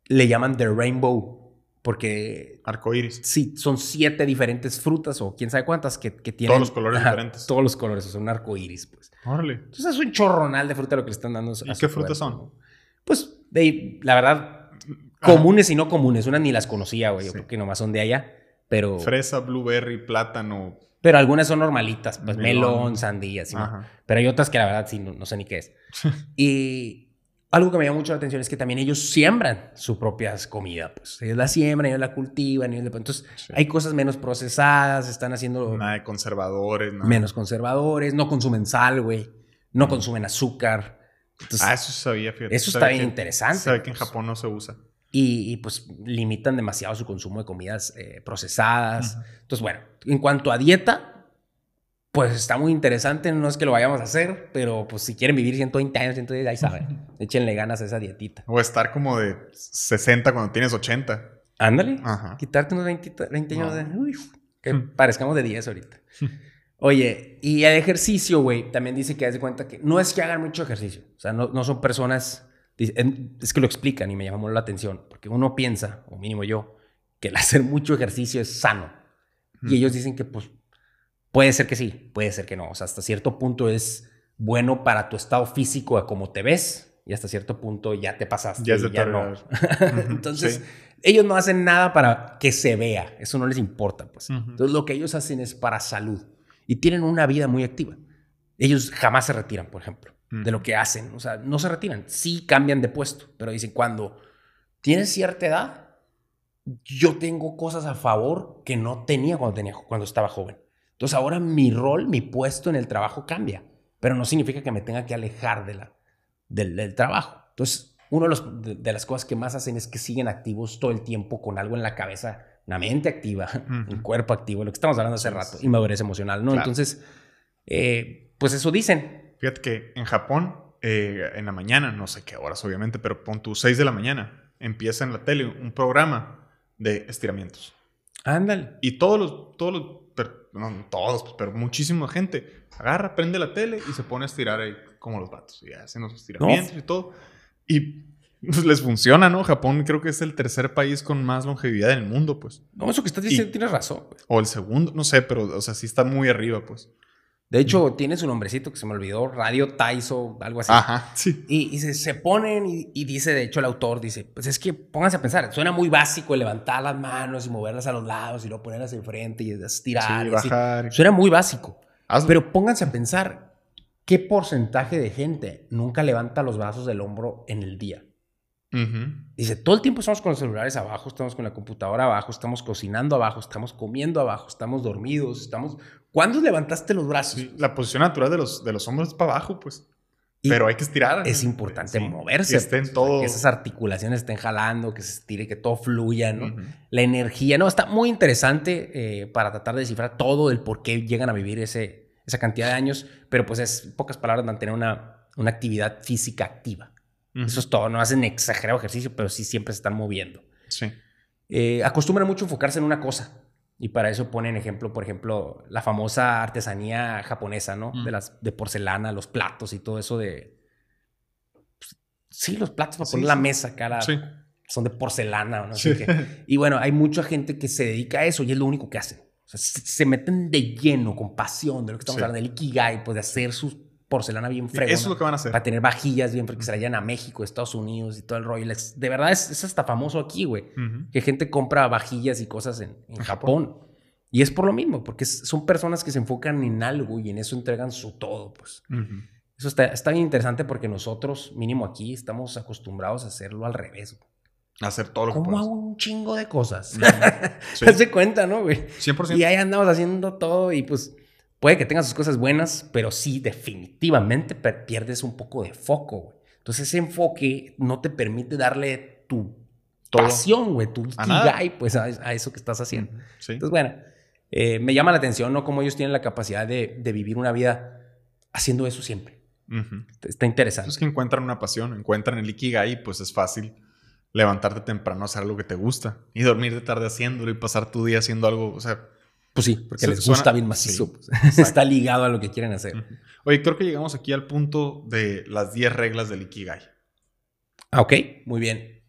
le llaman the rainbow porque... Arcoíris. Sí, son siete diferentes frutas o quién sabe cuántas que, tienen... Todos los colores diferentes. Todos los colores, o sea, un arcoíris, pues. Órale. Entonces es un chorronal de fruta lo que le están dando. ¿Y qué frutas son? Pues, de, la verdad, comunes y no comunes. Una ni las conocía, güey. Yo creo que nomás son de allá, pero... Fresa, blueberry, plátano... Pero algunas son normalitas, pues melón, sandía, ¿sí? Pero hay otras que la verdad sí, no sé ni qué es. y algo que me llama mucho la atención es que también ellos siembran su propia comida. Pues ellos la siembran, ellos la cultivan. Entonces hay cosas menos procesadas, están haciendo... Nada de conservadores. Menos conservadores, no consumen sal, güey. No consumen azúcar. ah, eso sabía, fíjate. Eso está bien interesante. Sabe que en pues. Japón no se usa. Y, pues limitan demasiado su consumo de comidas eh, procesadas. Entonces, bueno, en cuanto a dieta, pues está muy interesante, no es que lo vayamos a hacer, pero pues si quieren vivir 120 años, 110, ahí saben, échenle ganas a esa dietita. O estar como de 60 cuando tienes 80. Ándale, Ajá. quitarte unos 20, años de... Uy, que parezcamos de 10 ahorita. Oye, y el ejercicio, güey, también dice que haz de cuenta que no es que hagan mucho ejercicio, o sea, no, no son personas, es que lo explican y me llamó la atención, porque uno piensa, o mínimo yo, que el hacer mucho ejercicio es sano. Y ellos dicen que pues Puede ser que sí, puede ser que no. O sea, hasta cierto punto es bueno para tu estado físico de cómo te ves y hasta cierto punto ya te pasaste. Ya, ya no. Entonces, ellos no hacen nada para que se vea, eso no les importa, pues. Entonces lo que ellos hacen es para salud y tienen una vida muy activa. Ellos jamás se retiran, por ejemplo, de lo que hacen, o sea, no se retiran, sí cambian de puesto, pero dicen, cuando tienes cierta edad, yo tengo cosas a favor que no tenía cuando, tenía, cuando estaba joven. Entonces ahora mi rol, mi puesto en el trabajo cambia, pero no significa que me tenga que alejar de la, del, trabajo. Entonces, una de, las cosas que más hacen es que siguen activos todo el tiempo con algo en la cabeza, una mente activa, un cuerpo activo, lo que estamos hablando hace rato, y madurez emocional, ¿no? Entonces, eh, pues eso dicen. Fíjate que en Japón, eh, en la mañana, no sé qué horas obviamente, pero pon tu 6 de la mañana, empieza en la tele un programa de estiramientos. Ándale. Y todos los, todos los no todos, pues, pero muchísima gente agarra, prende la tele y se pone a estirar ahí como los vatos. Y hacen los estiramientos y todo. Y pues, les funciona, ¿no? Japón creo que es el tercer país con más longevidad en el mundo, pues. No, eso que estás diciendo tienes razón. O el segundo, no sé, pero, o sea, sí está muy arriba, pues. De hecho, tiene su nombrecito que se me olvidó, Radio Taiso, algo así. Ajá, sí. Y, se, se, ponen y, dice, de hecho, el autor dice, pues es que pónganse a pensar, suena muy básico el levantar las manos y moverlas a los lados y luego ponerlas enfrente y estirar. Sí, y bajar. Suena muy básico. Pero pónganse a pensar, ¿qué porcentaje de gente nunca levanta los brazos del hombro en el día? Dice, todo el tiempo estamos con los celulares abajo, estamos con la computadora abajo, estamos cocinando abajo, estamos comiendo abajo, estamos dormidos, estamos... ¿Cuándo levantaste los brazos? la posición natural de los, de los hombros es para abajo, pues. Pero hay que estirar. Es importante moverse. Que estén todo... Que esas articulaciones estén jalando, que se estire, que todo fluya, ¿no? La energía, ¿no? Está muy interesante eh, para tratar de descifrar todo el por qué llegan a vivir ese, esa cantidad de años, pero pues es, pocas palabras, mantener una, una actividad física activa. Eso es todo. No hacen exagerado ejercicio, pero sí siempre se están moviendo. Sí. Eh, acostumbran mucho enfocarse en una cosa. Y para eso ponen ejemplo, por ejemplo, la famosa artesanía japonesa, ¿no? De las de porcelana, los platos y todo eso de. Pues, sí, los platos para poner la mesa, cara. Sí. Son de porcelana no sé qué. Y bueno, hay mucha gente que se dedica a eso y es lo único que hacen. O sea, se, meten de lleno, con pasión, de lo que estamos hablando, del Ikigai, pues de hacer sus porcelana bien fregona. Eso es lo que van a hacer. Para tener vajillas bien que se la llevan a México, Estados Unidos y todo el rollo. De verdad es, hasta famoso aquí, güey. Que gente compra vajillas y cosas en, Japón. Y es por lo mismo, porque son personas que se enfocan en algo y en eso entregan su todo, pues. Eso está, está, bien interesante porque nosotros, mínimo aquí, estamos acostumbrados a hacerlo al revés. hacer todo lo que Como hago un chingo de cosas. Se hace cuenta, ¿no, güey? 100%. Y ahí andamos haciendo todo y pues Puede que tenga sus cosas buenas, pero sí, definitivamente pierdes un poco de foco, güey. Entonces ese enfoque no te permite darle tu pasión, güey, tu ikigai, pues a, eso que estás haciendo. Entonces, bueno, eh, me llama la atención, ¿no? Cómo ellos tienen la capacidad de, vivir una vida haciendo eso siempre. Está interesante. Es que encuentran una pasión, encuentran el ikigai, pues es fácil levantarte temprano, hacer algo que te gusta y dormir de tarde haciéndolo y pasar tu día haciendo algo, o sea, pues sí, porque les gusta bien macizo. Pues. Está ligado a lo que quieren hacer. Oye, creo que llegamos aquí al punto de las 10 reglas del Ikigai. Ah, ok, muy bien.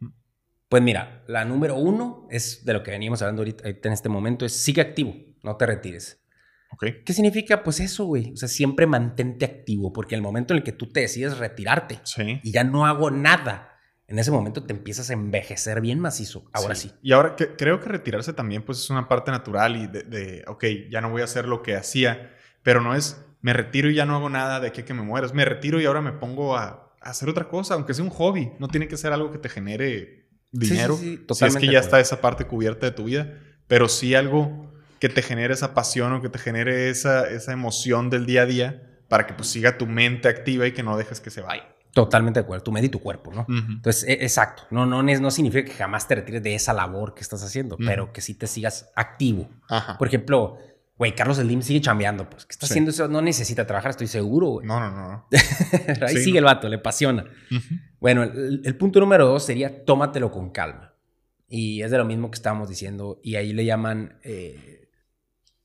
Pues mira, la número uno es de lo que veníamos hablando ahorita en este momento, es sigue activo, no te retires. Okay. ¿Qué significa? Pues eso, güey. O sea, siempre mantente activo, porque el momento en el que tú te decides retirarte y ya no hago nada, en ese momento te empiezas a envejecer bien macizo. Ahora sí. Y ahora que, creo que retirarse también pues es una parte natural y de, de, ok, ya no voy a hacer lo que hacía, pero no es me retiro y ya no hago nada de aquí que me mueras. Me retiro y ahora me pongo a, hacer otra cosa, aunque sea un hobby. No tiene que ser algo que te genere dinero. Sí, sí, si es que ya está esa parte cubierta de tu vida, pero sí algo que te genere esa pasión o que te genere esa, esa emoción del día a día para que pues siga tu mente activa y que no dejes que se vaya. Totalmente de acuerdo, tu mente y tu cuerpo, ¿no? Entonces, e, exacto, no, no, no significa que jamás te retires de esa labor que estás haciendo, pero que sí te sigas activo. Por ejemplo, güey, Carlos Slim sigue chambeando, pues, ¿qué está haciendo eso? No necesita trabajar, estoy seguro, güey. No, no, no. Ahí sigue el vato, le apasiona. Bueno, el, punto número dos sería tómatelo con calma. Y es de lo mismo que estábamos diciendo, y ahí le llaman, eh,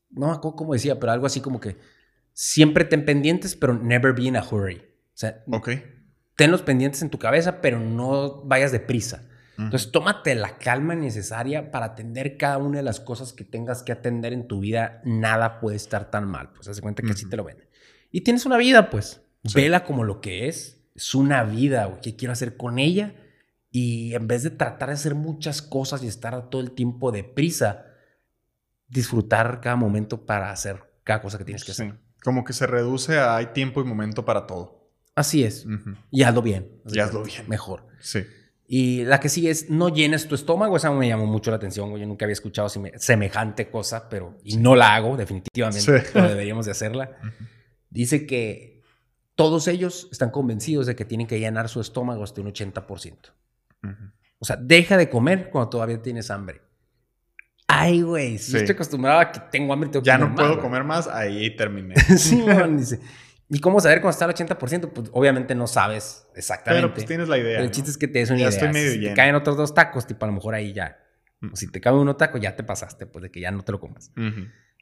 no cómo decía, pero algo así como que siempre ten pendientes, pero never be in a hurry. O sea, okay ten los pendientes en tu cabeza, pero no vayas deprisa. Entonces, tómate la calma necesaria para atender cada una de las cosas que tengas que atender en tu vida. Nada puede estar tan mal. Pues, haz cuenta que así te lo ven. Y tienes una vida, pues. Vela como lo que es. Es una vida, ¿Qué quiero hacer con ella? Y en vez de tratar de hacer muchas cosas y estar todo el tiempo deprisa, disfrutar cada momento para hacer cada cosa que tienes que hacer. Como que se reduce a hay tiempo y momento para todo. Así es. Y hazlo bien. Y hazlo bien. Mejor. Sí. Y la que sigue es no llenes tu estómago. Esa me llamó mucho la atención. Yo nunca había escuchado semejante cosa, pero y no la hago definitivamente. Pero deberíamos de hacerla. Dice que todos ellos están convencidos de que tienen que llenar su estómago hasta un 80%. O sea, deja de comer cuando todavía tienes hambre. Ay, güey, si estoy acostumbrado a que tengo hambre, tengo ya no puedo comer más, ahí terminé. sí, man, dice. ¿Y cómo saber cómo está el 80%? Pues obviamente no sabes exactamente. Pero pues tienes la idea. el chiste es que te des una ya idea. Estoy medio si te caen otros dos tacos, tipo a lo mejor ahí ya. O si te cabe uno taco, ya te pasaste, pues de que ya no te lo comas.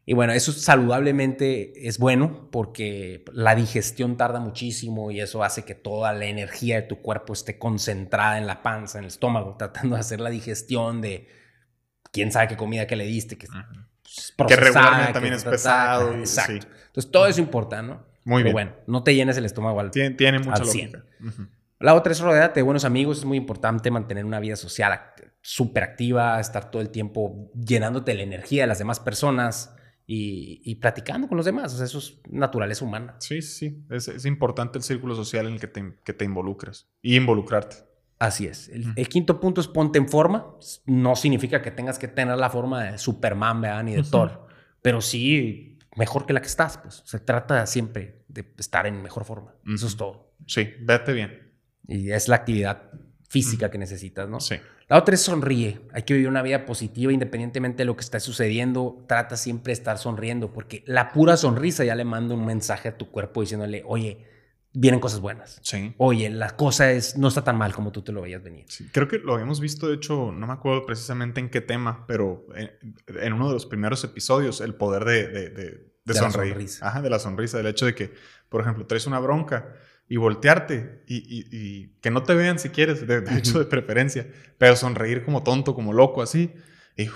Y bueno, eso saludablemente es bueno porque la digestión tarda muchísimo y eso hace que toda la energía de tu cuerpo esté concentrada en la panza, en el estómago, tratando de hacer la digestión de quién sabe qué comida que le diste, que, que regularmente también es pesado. Exacto. Entonces todo eso importa, ¿no? Muy bien. bueno, no te llenes el estómago al Tiene, tiene mucha lógica. La otra es rodearte de buenos amigos. Es muy importante mantener una vida social súper activa, estar todo el tiempo llenándote la energía de las demás personas y, y platicando con los demás. O sea, eso es naturaleza humana. Sí, sí. Es, es importante el círculo social en el que te, que te involucres y involucrarte. Así es. El, quinto punto es ponte en forma. No significa que tengas que tener la forma de Superman, Ni de Thor. Pero sí mejor que la que estás, pues. Se trata siempre de estar en mejor forma. Eso es todo. Sí, vete bien. Y es la actividad física que necesitas, ¿no? Sí. La otra es sonríe. Hay que vivir una vida positiva independientemente de lo que está sucediendo. Trata siempre de estar sonriendo porque la pura sonrisa ya le manda un mensaje a tu cuerpo diciéndole, oye, vienen cosas buenas. Sí. Oye, la cosa es, no está tan mal como tú te lo veías venir. Sí. Creo que lo habíamos visto, de hecho, no me acuerdo precisamente en qué tema, pero en, uno de los primeros episodios, el poder de, de, de, sonreír. Ajá, de la sonrisa, del hecho de que, por ejemplo, traes una bronca y voltearte y, y, que no te vean si quieres, de, hecho, de preferencia, pero sonreír como tonto, como loco, así, y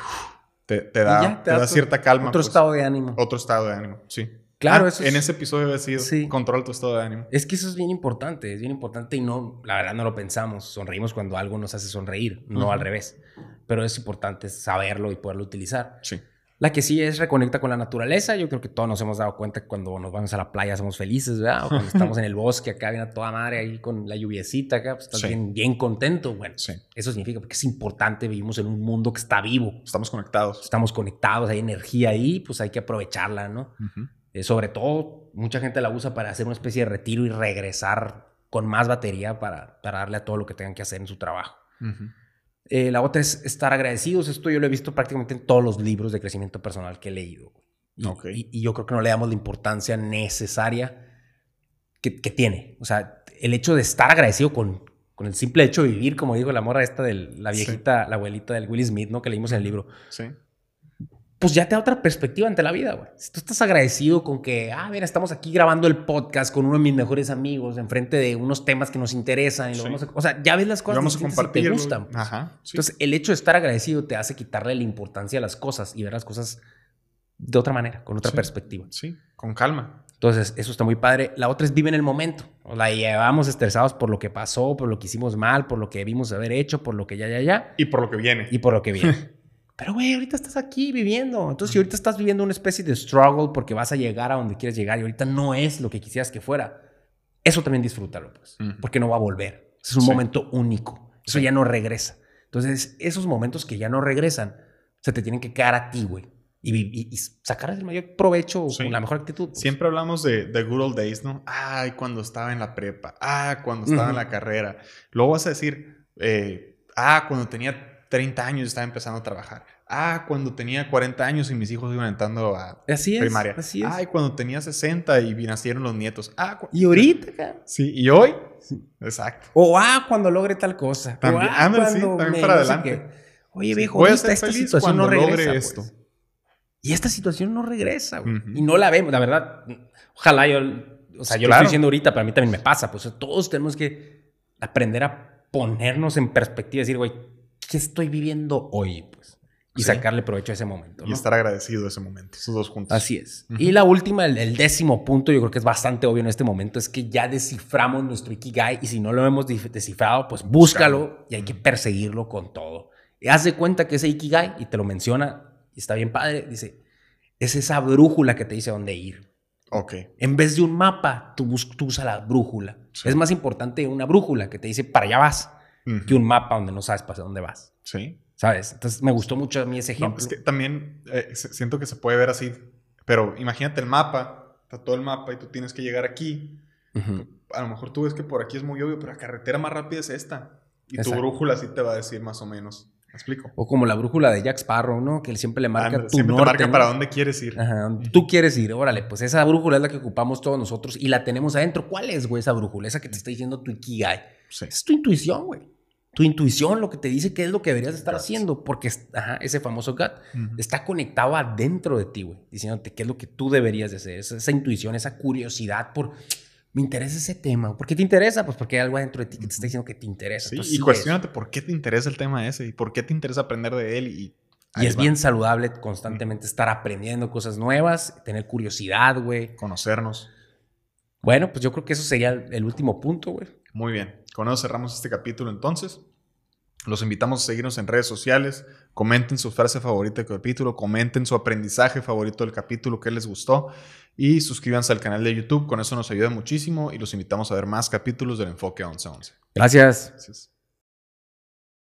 te, te, da, te, da, cierta calma. Otro pues. estado de ánimo. Otro estado de ánimo, sí. Claro, ah, eso En ese episodio había sido sí. control tu estado de ánimo. Es que eso es bien importante, es bien importante y no, la verdad no lo pensamos. Sonreímos cuando algo nos hace sonreír, no al revés. Pero es importante saberlo y poderlo utilizar. Sí. La que sí es reconecta con la naturaleza. Yo creo que todos nos hemos dado cuenta que cuando nos vamos a la playa somos felices, ¿verdad? O cuando estamos en el bosque acá, viene toda madre ahí con la lluviecita acá, pues estás bien, bien contento. Bueno, sí. eso significa porque es importante, vivimos en un mundo que está vivo. Estamos conectados. Estamos conectados, hay energía ahí, pues hay que aprovecharla, ¿no? Eh, sobre todo, mucha gente la usa para hacer una especie de retiro y regresar con más batería para, para darle a todo lo que tengan que hacer en su trabajo. Eh, la otra es estar agradecidos. Esto yo lo he visto prácticamente en todos los libros de crecimiento personal que he leído. Y, y, yo creo que no le damos la importancia necesaria que, que, tiene. O sea, el hecho de estar agradecido con, con el simple hecho de vivir, como dijo la morra esta de la viejita, la abuelita del Will Smith, ¿no? Que leímos en el libro. Sí pues ya te da otra perspectiva ante la vida, güey. Si tú estás agradecido con que, ah, mira, estamos aquí grabando el podcast con uno de mis mejores amigos, enfrente de unos temas que nos interesan, y lo vamos a, o sea, ya ves las cosas vamos a compartir, te gustan. Pues. Ajá, Entonces, el hecho de estar agradecido te hace quitarle la importancia a las cosas y ver las cosas de otra manera, con otra perspectiva. Sí, con calma. Entonces, eso está muy padre. La otra es vive en el momento. O la llevamos estresados por lo que pasó, por lo que hicimos mal, por lo que debimos haber hecho, por lo que ya, ya, ya. Y por lo que viene. Y por lo que viene. Pero, güey, ahorita estás aquí viviendo. Entonces, si ahorita estás viviendo una especie de struggle porque vas a llegar a donde quieres llegar y ahorita no es lo que quisieras que fuera, eso también disfrútalo, pues. Porque no va a volver. Es un momento único. Eso ya no regresa. Entonces, esos momentos que ya no regresan, se te tienen que quedar a ti, güey. Y, y, sacar el mayor provecho con la mejor actitud. Pues. Siempre hablamos de, de, good old days, ¿no? Ay, cuando estaba en la prepa. Ah, cuando estaba en la carrera. Luego vas a decir, eh, ah, cuando tenía 30 años estaba empezando a trabajar. Ah, cuando tenía 40 años y mis hijos iban entrando a así primaria. así es. Ay, cuando tenía 60 y nacieron los nietos. Ah, y ahorita, Sí, y hoy. Exacto. O ah, cuando logre tal cosa. También, ah, sí, también para adelante. Oye, viejo, voy a ser esta feliz situación no regresa, logre pues. esto. Y esta situación no regresa, güey. Y no la vemos, la verdad. Ojalá yo, o sea, yo lo estoy diciendo ahorita, pero a mí también me pasa. Pues todos tenemos que aprender a ponernos en perspectiva y decir, güey, ¿qué estoy viviendo hoy? Pues, y sacarle provecho a ese momento. Y estar agradecido de ese momento, esos dos juntos. Así es. Y la última, el, décimo punto, yo creo que es bastante obvio en este momento, es que ya desciframos nuestro Ikigai y si no lo hemos descifrado, pues búscalo y hay que perseguirlo con todo. Y haz de cuenta que ese Ikigai, y te lo menciona, y está bien padre, dice, es esa brújula que te dice dónde ir. Ok. En vez de un mapa, tú, usas la brújula. Es más importante una brújula que te dice para allá vas que un mapa donde no sabes para dónde vas. Sí. ¿Sabes? Entonces me gustó mucho a mí ese ejemplo. es que también eh, siento que se puede ver así. Pero imagínate el mapa, está todo el mapa y tú tienes que llegar aquí. A lo mejor tú ves que por aquí es muy obvio, pero la carretera más rápida es esta. Y tu brújula sí te va a decir más o menos. ¿Me explico? O como la brújula de Jack Sparrow, ¿no? Que él siempre le marca tu siempre norte, te marca para dónde quieres ir. Ajá, tú quieres ir. Órale, pues esa brújula es la que ocupamos todos nosotros y la tenemos adentro. ¿Cuál es, güey, esa brújula? Esa que te está diciendo tu Ikigai. Es tu intuición, güey tu intuición, lo que te dice qué es lo que deberías estar haciendo, porque ese famoso gut está conectado adentro de ti, güey, diciéndote qué es lo que tú deberías de hacer, esa, intuición, esa curiosidad por, me interesa ese tema, ¿por qué te interesa? Pues porque hay algo adentro de ti que te está diciendo que te interesa. y cuestionate por qué te interesa el tema ese y por qué te interesa aprender de él y... Y es bien saludable constantemente estar aprendiendo cosas nuevas, tener curiosidad, güey. Conocernos. Bueno, pues yo creo que eso sería el último punto, güey. Muy bien. Con eso cerramos este capítulo entonces. Los invitamos a seguirnos en redes sociales. Comenten su frase favorita del capítulo. Comenten su aprendizaje favorito del capítulo que les gustó. Y suscríbanse al canal de YouTube. Con eso nos ayuda muchísimo. Y los invitamos a ver más capítulos del Enfoque 1111. Gracias. Gracias.